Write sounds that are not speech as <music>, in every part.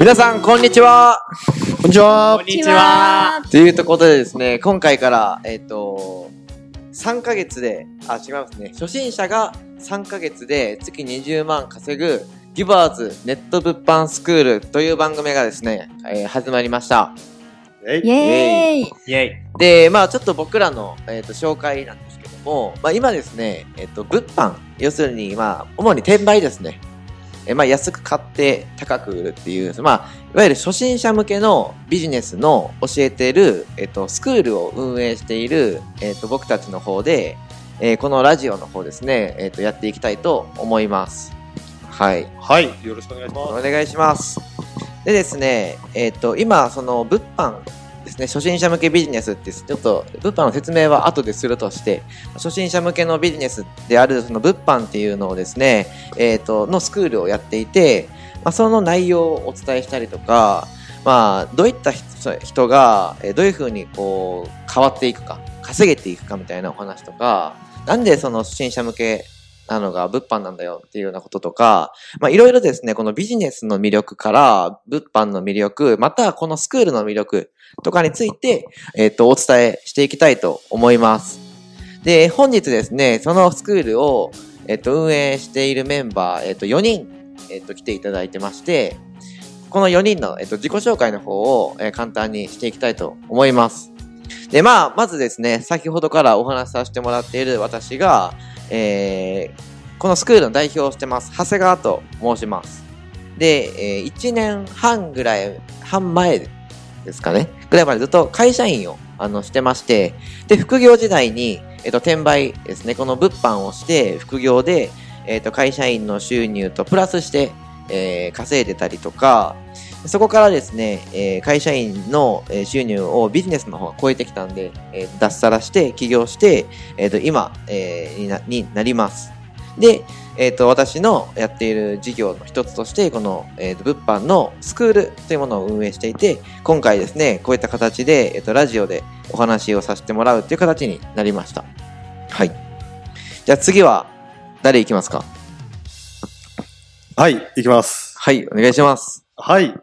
皆さん、こんにちは。こんにちは。こんにちは。ということでですね、今回から、えっ、と、3ヶ月で、あ、違いますね。初心者が3ヶ月で月20万稼ぐ、ギバーズネット物販スクールという番組がですね、えー始まりました。イエーイ。イェイ。で、まあちょっと僕らの、えー、と紹介なんですけども、まあ今ですね、えっ、と、物販、要するに、まあ、主に転売ですね。えーまあ安く買って高く売るっていう、まあ、いわゆる初心者向けのビジネスの教えている、えっ、と、スクールを運営している、えっ、と、僕たちの方で、えーこのラジオの方ですね、えっ、と、やっていきたいと思います。はい。はい。よろしくお願いしまお願いします。でですね、えっ、と、今、その、物販ですね、初心者向けビジネスって、ちょっと、物販の説明は後でするとして、初心者向けのビジネスである、その物販っていうのをですね、えっ、と、のスクールをやっていて、まあ、その内容をお伝えしたりとか、まあ、どういった人が、どういうふうにこう、変わっていくか、稼げていくかみたいなお話とか、なんでその初心者向けなのが物販なんだよっていうようなこととか、ま、いろいろですね、このビジネスの魅力から、物販の魅力、またこのスクールの魅力とかについて、えっ、と、お伝えしていきたいと思います。で、本日ですね、そのスクールを、えっ、と、運営しているメンバー、えっ、と、4人、えっ、と、来ていただいてまして、この4人の、えっ、と、自己紹介の方を、え簡単にしていきたいと思います。で、まあ、まずですね、先ほどからお話しさせてもらっている私が、えーこのスクールの代表をしてます、長谷川と申します。で、え1年半ぐらい、半前ですかね、ぐらいまでずっと会社員をあのしてまして、で、副業時代に、えっと、転売ですね、この物販をして、副業で、えっと、会社員の収入とプラスして、えー稼いでたりとか、そこからですね、えー会社員のえー収入をビジネスの方が超えてきたんで、えー脱サラして起業して、えっと今、えーになになります。で、えっと私のやっている事業の一つとして、この、えーと物販のスクールというものを運営していて、今回ですね、こういった形で、えっとラジオでお話をさせてもらうという形になりました。はい。じゃあ次は、誰行きますか？はい。いきます。はい、お願いします。はい。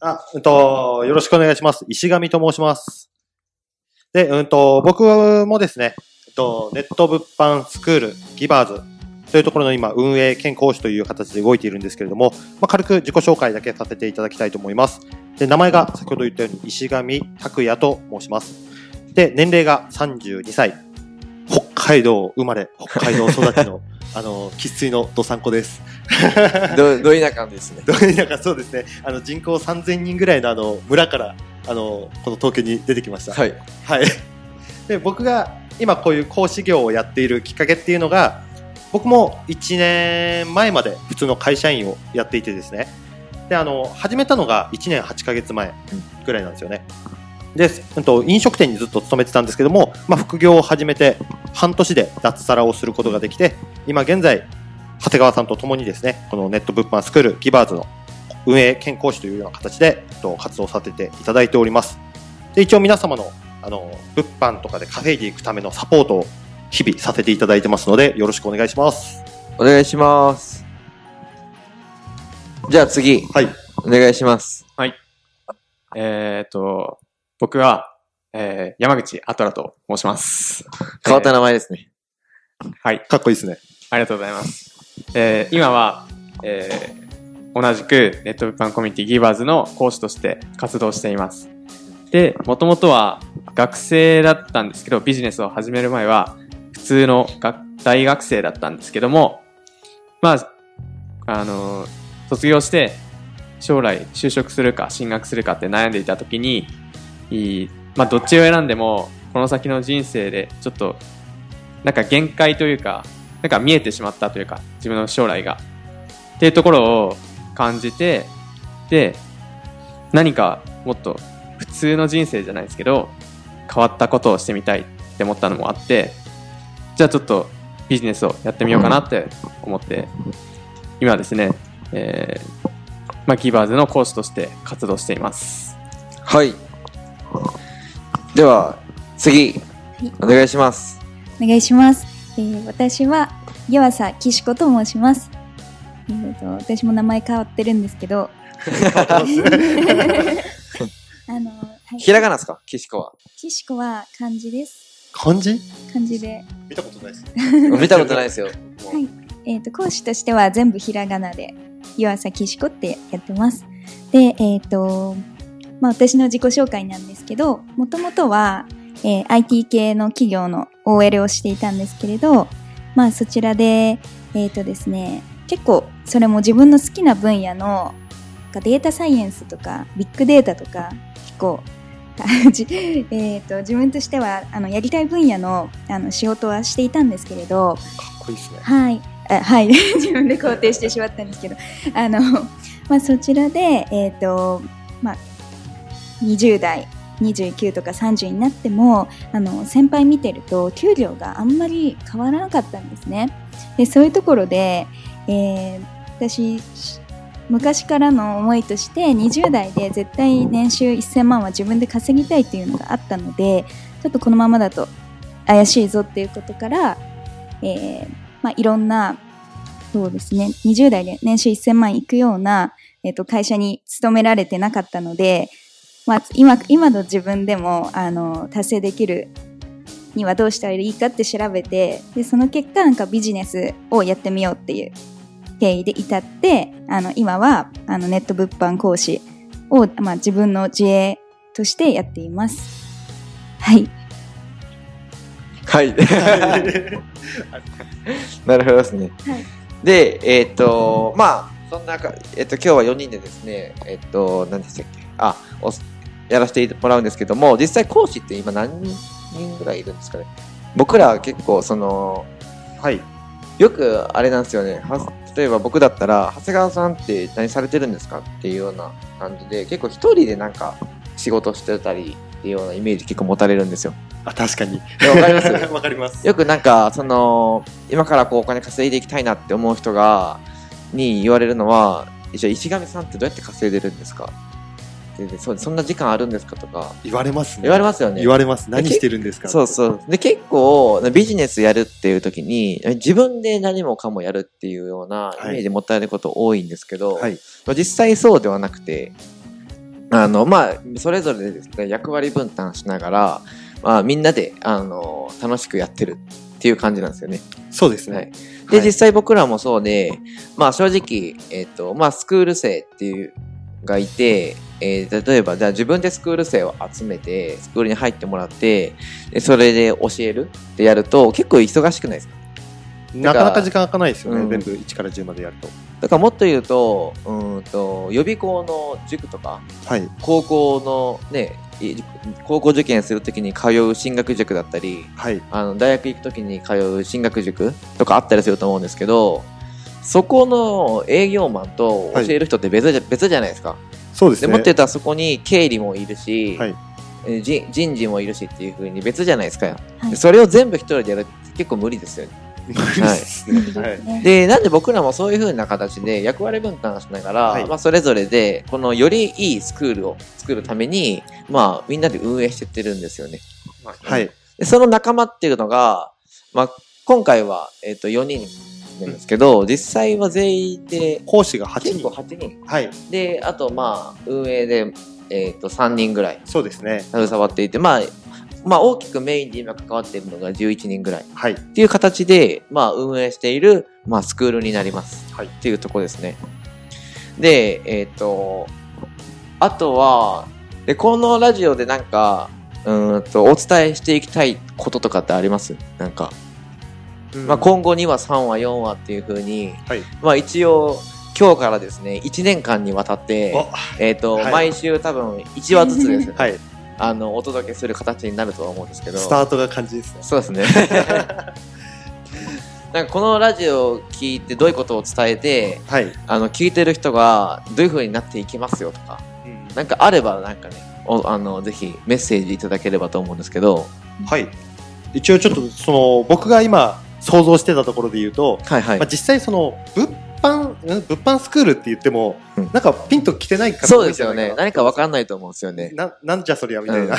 あ、うんと、よろしくお願いします。石上と申します。で、うんと、僕もですね、えっと、ネット物販スクール、ギバーズ、というところの今、運営兼講師という形で動いているんですけれども、まあ、軽く自己紹介だけさせていただきたいと思います。で、名前が先ほど言ったように石上拓也と申します。で、年齢が32歳。北海道生まれ、北海道育ちの、あの、生粋のどさんこです。<laughs> ど、ど田舎ですね。<laughs> どういうなんかそうですね、あの人口3000人ぐらいのあの村からあのこの東京に出てきました。はい。はい。<laughs> で、僕が今こういう講師業をやっているきっかけっていうのが、僕も1年前まで普通の会社員をやっていてですね。で、あの、始めたのが1年8ヶ月前ぐらいなんですよね。で、うんと、飲食店にずっと勤めてたんですけども、まあ、副業を始めて半年で脱サラをすることができて、今現在、長谷川さんと共にですね、このネット物販スクールギバーズの運営兼講師というような形で、えっと活動させていただいております。で、一応皆様の、あの、物販とかで稼いでいくためのサポートを日々させていただいてますので、よろしくお願いします。お願いします。じゃあ次、はい。お願いします。えっと、僕は、えー山口アトラと申します。変わった名前ですね。はい。かっこいいですね。ありがとうございます。えー今は、えー同じくネット物販コミュニティギバーズの講師として活動しています。で、もともとは学生だったんですけど、ビジネスを始める前は普通の学大学生だったんですけども、まあ、あの、卒業して将来就職するか進学するかって悩んでいた時に、いいまあ、どっちを選んでも、この先の人生でちょっと、なんか限界というか、なんか見えてしまったというか、自分の将来が。っていうところを感じて、で、何かもっと普通の人生じゃないですけど、変わったことをしてみたいって思ったのもあって、じゃあちょっとビジネスをやってみようかなって思って、今ですね、えーまあ、ギバーズの講師として活動しています。はい。では、次、お願いします。お願いします。えー私は湯浅岸子と申します。えーと私も名前変わってるんですけど <laughs> あの、はい、ひらがなですか？岸子は。岸子は漢字です漢字？漢字で、見たことないです。<laughs> 見たことないですよ。はいえー、と講師としては全部ひらがなで湯浅岸子ってやってますでえっ、とまあ私の自己紹介なんですけどもともとは、えー IT 系の企業の OL をしていたんですけれどまあそちらでえっ、とですね結構それも自分の好きな分野のデータサイエンスとかビッグデータとか結構じ <laughs> えー、と自分としてはあのやりたい分野のあの仕事はしていたんですけれど、かっこいいですね。はい、あはい、<laughs> 自分で肯定してしまったんですけど、あの、まあ、そちらで、えっ、と、まあ、20代、29とか30になっても、あの、先輩見てると、給料があんまり変わらなかったんですね。で、そういうところで、えー私、昔からの思いとして20代で絶対年収1000万は自分で稼ぎたいっていうのがあったのでちょっとこのままだと怪しいぞっていうことから、えーまあ、いろんなそうですね20代で年収1000万いくような、えー、と会社に勤められてなかったので、まあ、今今の自分でもあの達成できるにはどうしたらいいかって調べてでその結果なんかビジネスをやってみようっていう経緯で至ってあの今はあのネット物販講師を、まあ、自分の自営としてやっています。はい。はい。<laughs> なるほどですね。はいで、えっ、と、まあ、そんなか、えっ、と、今日は4人でですね、えっ、と、何でしたっけ？あ、おやらせてもらうんですけども、実際講師って今何人ぐらいいるんですかね？僕らは結構、その、はい。よくあれなんですよね。は例えば僕だったら、長谷川さんって何されてるんですかっていうような感じで、結構一人でなんか仕事してたりっていうようなイメージ結構持たれるんですよ。あ、確かに。でわかります？<laughs> わかります。よくなんか、その、今からこうお金稼いでいきたいなって思う人が、に言われるのは、じゃあ石上さんってどうやって稼いでるんですか？ででそそんな時間あるんですか？とか、言われますね。言われますよね。言われます。何してるんですか？そうそう。で、結構、ビジネスやるっていう時に、自分で何もかもやるっていうようなイメージ持たれること多いんですけど、はい。まあ実際そうではなくて、あの、まあ、それぞれでですね、役割分担しながら、まあ、みんなで、あの、楽しくやってるっていう感じなんですよね。そうですね。はい。で、はい実際僕らもそうで、まあ、正直、えっ、と、まあ、スクール生っていう、がいて、えー例えば、じゃあ自分でスクール生を集めて、スクールに入ってもらって、でそれで教えるってやると、結構忙しくないですか？なかなか時間空かないですよね。うん全部1から10までやると。だからもっと言うと、うーんと、予備校の塾とか、はい。高校のね、い高校受験するときに通う進学塾だったり、はい。あの大学行くときに通う進学塾とかあったりすると思うんですけど、そこの営業マンと教える人って別じゃ,、別じゃないですか。でそうですね。もっと言ったらそこに経理もいるし、はいえー人人事もいるしっていう風に別じゃないですか、はいでそれを全部一人でやるって結構無理ですよね。無理ですね。はい。ね <laughs> で、なんで僕らもそういう風な形で役割分担しながら、はいまあそれぞれで、このよりいいスクールを作るために、まあみんなで運営してってるんですよね。はい。でその仲間っていうのが、まあ今回は、えっ、と4人なんですけど、実際は全員で、講師が8結構人。8人。はい。で、あとまあ運営で、えっ、と3人ぐらいそうですね。携わっていて、まあ、まあ大きくメインで今関わっているのが11人ぐらい。はい。っていう形で、まあ、運営している、まあ、スクールになります。はいっていうところですね。で、えっ、と、あとは、で、このラジオでなんか、うーんと、お伝えしていきたいこととかってあります？なんか、まあ、今後2話、3話、4話っていう風に、はい。まあ、一応、今日からですね、1年間にわたって、おえっ、と、はい毎週多分1話ずつですね、はい。あの、お届けする形になるとは思うんですけど、スタートが感じですね。そうですね。<laughs> なんかこのラジオを聞いてどういうことを伝えて、はい。あの、聞いてる人がどういう風になっていきますよとか、なんかあればなんかね、おあの、ぜひメッセージいただければと思うんですけど、はい。一応ちょっと、その、僕が今、想像してたところで言うと、はいはい。まあ、実際その、物販、ん物販スクールって言っても、うんなんかピンと来てない方そうですよね。何かわかんないと思うんですよね。な、なんじゃそりゃみたいな。うん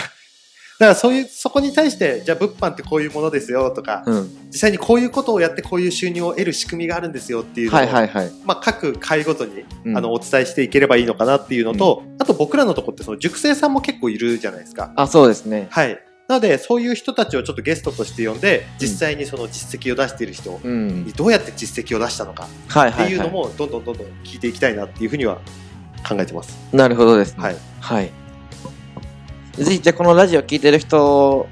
だからそういう、そこに対して、じゃあ物販ってこういうものですよとか、うん。実際にこういうことをやってこういう収入を得る仕組みがあるんですよっていうのを、はいはいはい。まあ各会ごとに、うんあの、お伝えしていければいいのかなっていうのと、あと僕らのとこってその塾生さんも結構いるじゃないですか。あ、そうですね。はい。なので、そういう人たちをちょっとゲストとして呼んで、実際にその実績を出している人うんに。どうやって実績を出したのかはいっていうのもどんどんどんどん聞いていきたいなっていうふうには考えてます。い。なるほどですね。はい。はい。ぜひ、じゃあこのラジオ聞いてる人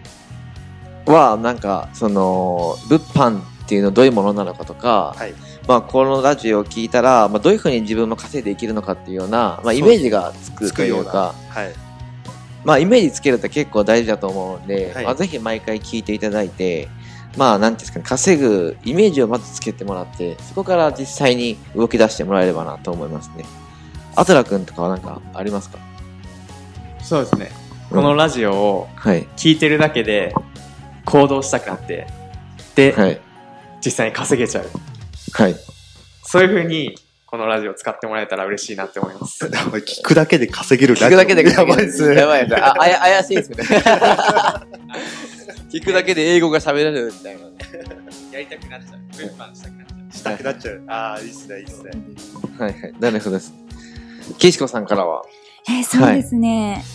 は、なんか、その、物販っていうのはどういうものなのかとか、はい。まあ、このラジオを聞いたら、まあ、どういうふうに自分も稼いでいけるのかっていうような、まあ、イメージがつくつくような。というか、はい。まあ、イメージつけるって結構大事だと思うんで、はいまあ、ぜひ毎回聞いていただいて、まあ、なんていうんですかね、稼ぐイメージをまずつけてもらって、そこから実際に動き出してもらえればなと思いますね。あとらくんとかはなんかありますか？そうですね。このラジオをはい。聞いてるだけで行動したくなって、で、はい。実際に稼げちゃう。はい。そういう風に、このラジオを使ってもらえたら嬉しいなって思います。<laughs> 聞くだけで稼げる聞くだけでやばいですね。やばいですね。あ、あや怪しいですね。<laughs> 聞くだけで英語が喋れるみたいな。やりたくなっちゃう。物販したくなっちゃう。したくなっちゃう。ああ、いいっすね、いいっすね。はいはい。なるほどです。岸子さんからは。えーそうですね、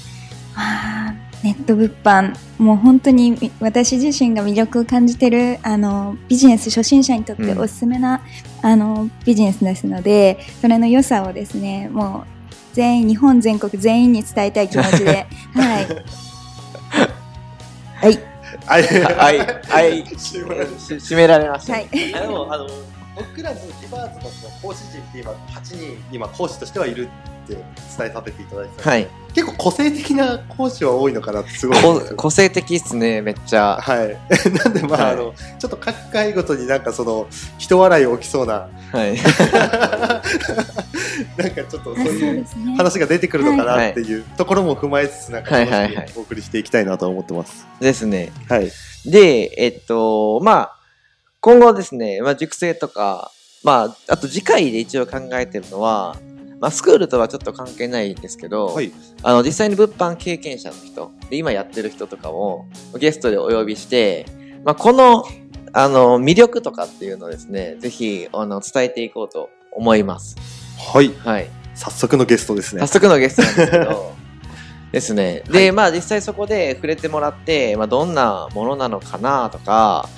まあネット物販もう本当にみ私自身が魅力を感じてるあのビジネス初心者にとってうんおすすめな、あのビジネスですのでそれの良さをですねもう全員日本全国全員に伝えたい気持ちではいはいはい。はい。はい。<laughs> し締められました。はいあ僕らのギバーズのその講師陣って今、8人、今、講師としてはいるって伝えさせていただいてたはい。結構個性的な講師は多いのかなってすごい思うんですよ。こ個性的っすね、めっちゃ。はい。<laughs> なんで、まあ、はいあの、ちょっと各回ごとになんかその、人笑い起きそうな、はい。<laughs> なんかちょっとそうあそういうですね話が出てくるのかなっていうところも踏まえつつ、なんかはいはいはい楽しくお送りしていきたいなと思ってます。ですね。はい。で、えっと、まあ、今後ですね、まあ、塾生とか、まあ、あと次回で一応考えてるのは、まあ、スクールとはちょっと関係ないんですけど、はい。あの、実際に物販経験者の人、で今やってる人とかをゲストでお呼びして、まあ、この、あの、魅力とかっていうのをですね、ぜひ、あの、伝えていこうと思います。はい。はい。早速のゲストですね早。速のゲストなんですけど、<laughs> ですね。で、まあ実際そこで触れてもらって、まあどんなものなのかなとか、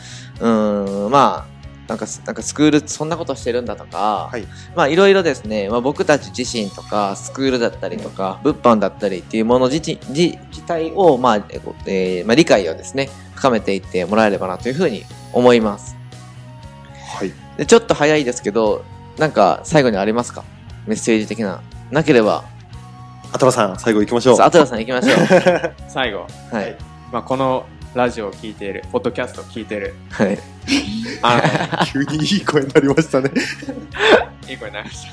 うーん、まあ、なんか、なんかスクールそんなことしてるんだとか、はいまあいろいろですね、まあ僕たち自身とか、スクールだったりとか、物販だったりっていうもの自自自体を、まあ、えーえーまあ理解をですね、深めていってもらえればなというふうに思います。はい。で、ちょっと早いですけど、なんか最後にありますか？メッセージ的な。なければ、アトラさん、最後行きましょう。アトラさん行きましょう。<laughs> 最後、はい。まあ、このラジオを聞いている、ポッドキャストを聞いている、はい。あなた <laughs> 急にいい声になりましたね。<laughs> いい声になりました。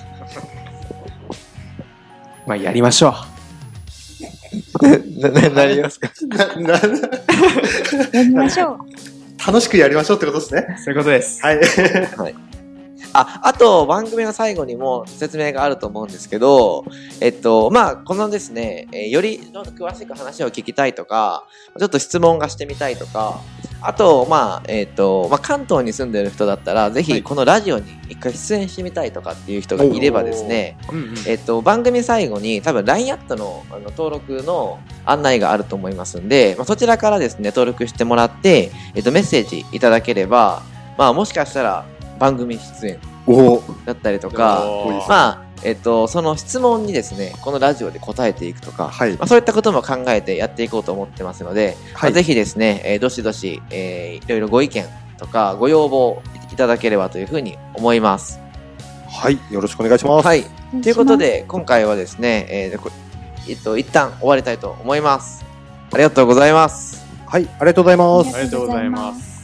まあ、やりましょ <laughs> な、な、なりますか？ななやりましょう楽しくやりましょうってことですね。う。そういうことです。はい。あ、あと、番組の最後にも説明があると思うんですけど、えっと、まあ、このですね、えーよりちょっと詳しく話を聞きたいとか、ちょっと質問がしてみたいとか、あと、まあ、えっと、まあ、関東に住んでる人だったら、ぜひこのラジオに一回出演してみたいとかっていう人がいればですね、うんうん。えっと、番組最後に多分 LINE アットのあの登録の案内があると思いますんで、まあ、そちらからですね、登録してもらって、えっと、メッセージいただければ、まあ、もしかしたら番組出演。だったりとか、まあ、えっと、その質問にですね、このラジオで答えていくとか、はいまあ、そういったことも考えてやっていこうと思ってますので、まあ、はいぜひですね、えーどしどし、えーいろいろご意見とかご要望いただければというふうに思います。はい。よろしくお願いします。はい。ということで、今回はですね、えーこえっと、一旦終わりたいと思います。ありがとうございます。はい。ありがとうございます。ありがとうございます。